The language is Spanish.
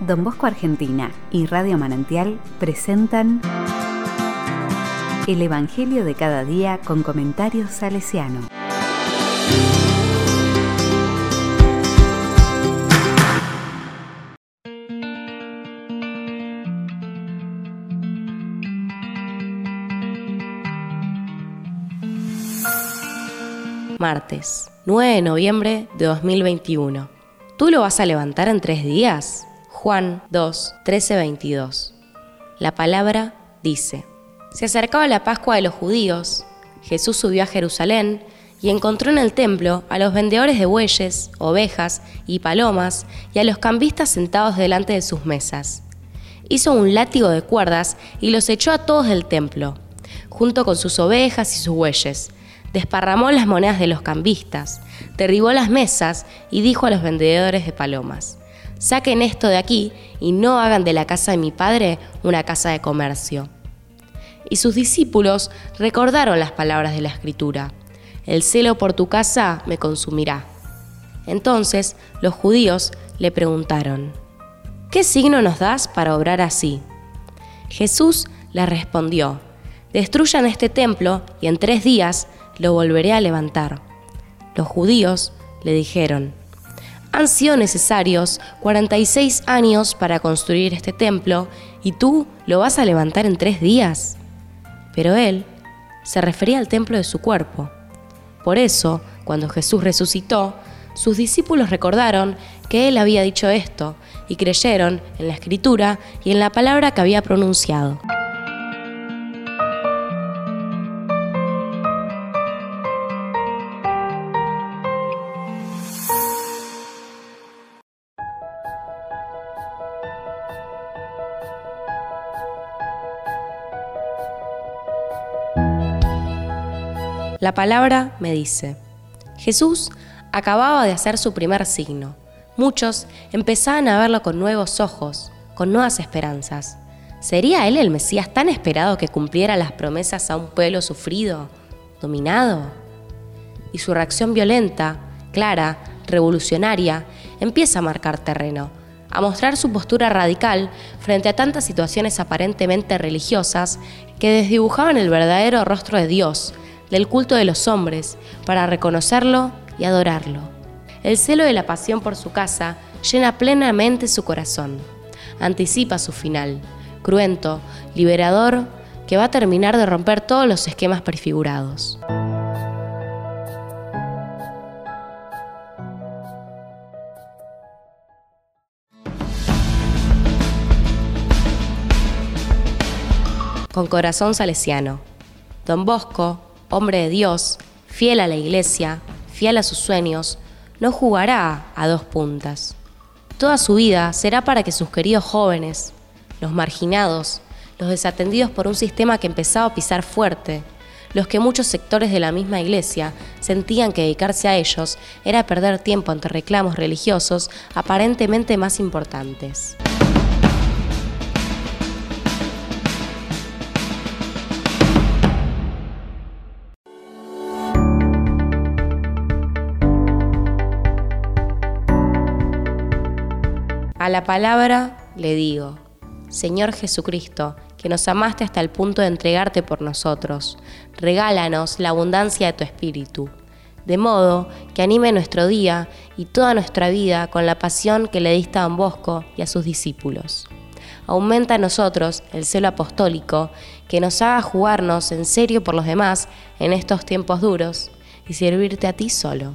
Don Bosco Argentina y Radio Manantial presentan El Evangelio de cada día con comentarios salesiano. Martes, 9 de noviembre de 2021. ¿Tú lo vas a levantar en tres días? Juan 2, 13, 22. La palabra dice, se acercaba la Pascua de los judíos, Jesús subió a Jerusalén y encontró en el templo a los vendedores de bueyes, ovejas y palomas y a los cambistas sentados delante de sus mesas. Hizo un látigo de cuerdas y los echó a todos del templo, junto con sus ovejas y sus bueyes, desparramó las monedas de los cambistas, derribó las mesas y dijo a los vendedores de palomas, saquen esto de aquí y no hagan de la casa de mi padre una casa de comercio. Y sus discípulos recordaron las palabras de la escritura, el celo por tu casa me consumirá. Entonces los judíos le preguntaron, ¿qué signo nos das para obrar así? Jesús les respondió, destruyan este templo y en tres días lo volveré a levantar. Los judíos le dijeron, han sido necesarios 46 años para construir este templo y tú lo vas a levantar en tres días. Pero él se refería al templo de su cuerpo. Por eso, cuando Jesús resucitó, sus discípulos recordaron que él había dicho esto y creyeron en la escritura y en la palabra que había pronunciado. La palabra me dice, Jesús acababa de hacer su primer signo. Muchos empezaban a verlo con nuevos ojos, con nuevas esperanzas. ¿Sería él el Mesías tan esperado que cumpliera las promesas a un pueblo sufrido, dominado? Y su reacción violenta, clara, revolucionaria, empieza a marcar terreno, a mostrar su postura radical frente a tantas situaciones aparentemente religiosas que desdibujaban el verdadero rostro de Dios, del culto de los hombres, para reconocerlo y adorarlo. El celo de la pasión por su casa llena plenamente su corazón. Anticipa su final, cruento, liberador, que va a terminar de romper todos los esquemas prefigurados. Con corazón salesiano. Don Bosco, hombre de Dios, fiel a la iglesia, fiel a sus sueños, no jugará a dos puntas. Toda su vida será para que sus queridos jóvenes, los marginados, los desatendidos por un sistema que empezaba a pisar fuerte, los que muchos sectores de la misma iglesia sentían que dedicarse a ellos era perder tiempo ante reclamos religiosos aparentemente más importantes. A la palabra le digo, Señor Jesucristo, que nos amaste hasta el punto de entregarte por nosotros, regálanos la abundancia de tu Espíritu, de modo que anime nuestro día y toda nuestra vida con la pasión que le diste a Don Bosco y a sus discípulos. Aumenta a nosotros el celo apostólico que nos haga jugarnos en serio por los demás en estos tiempos duros y servirte a ti solo.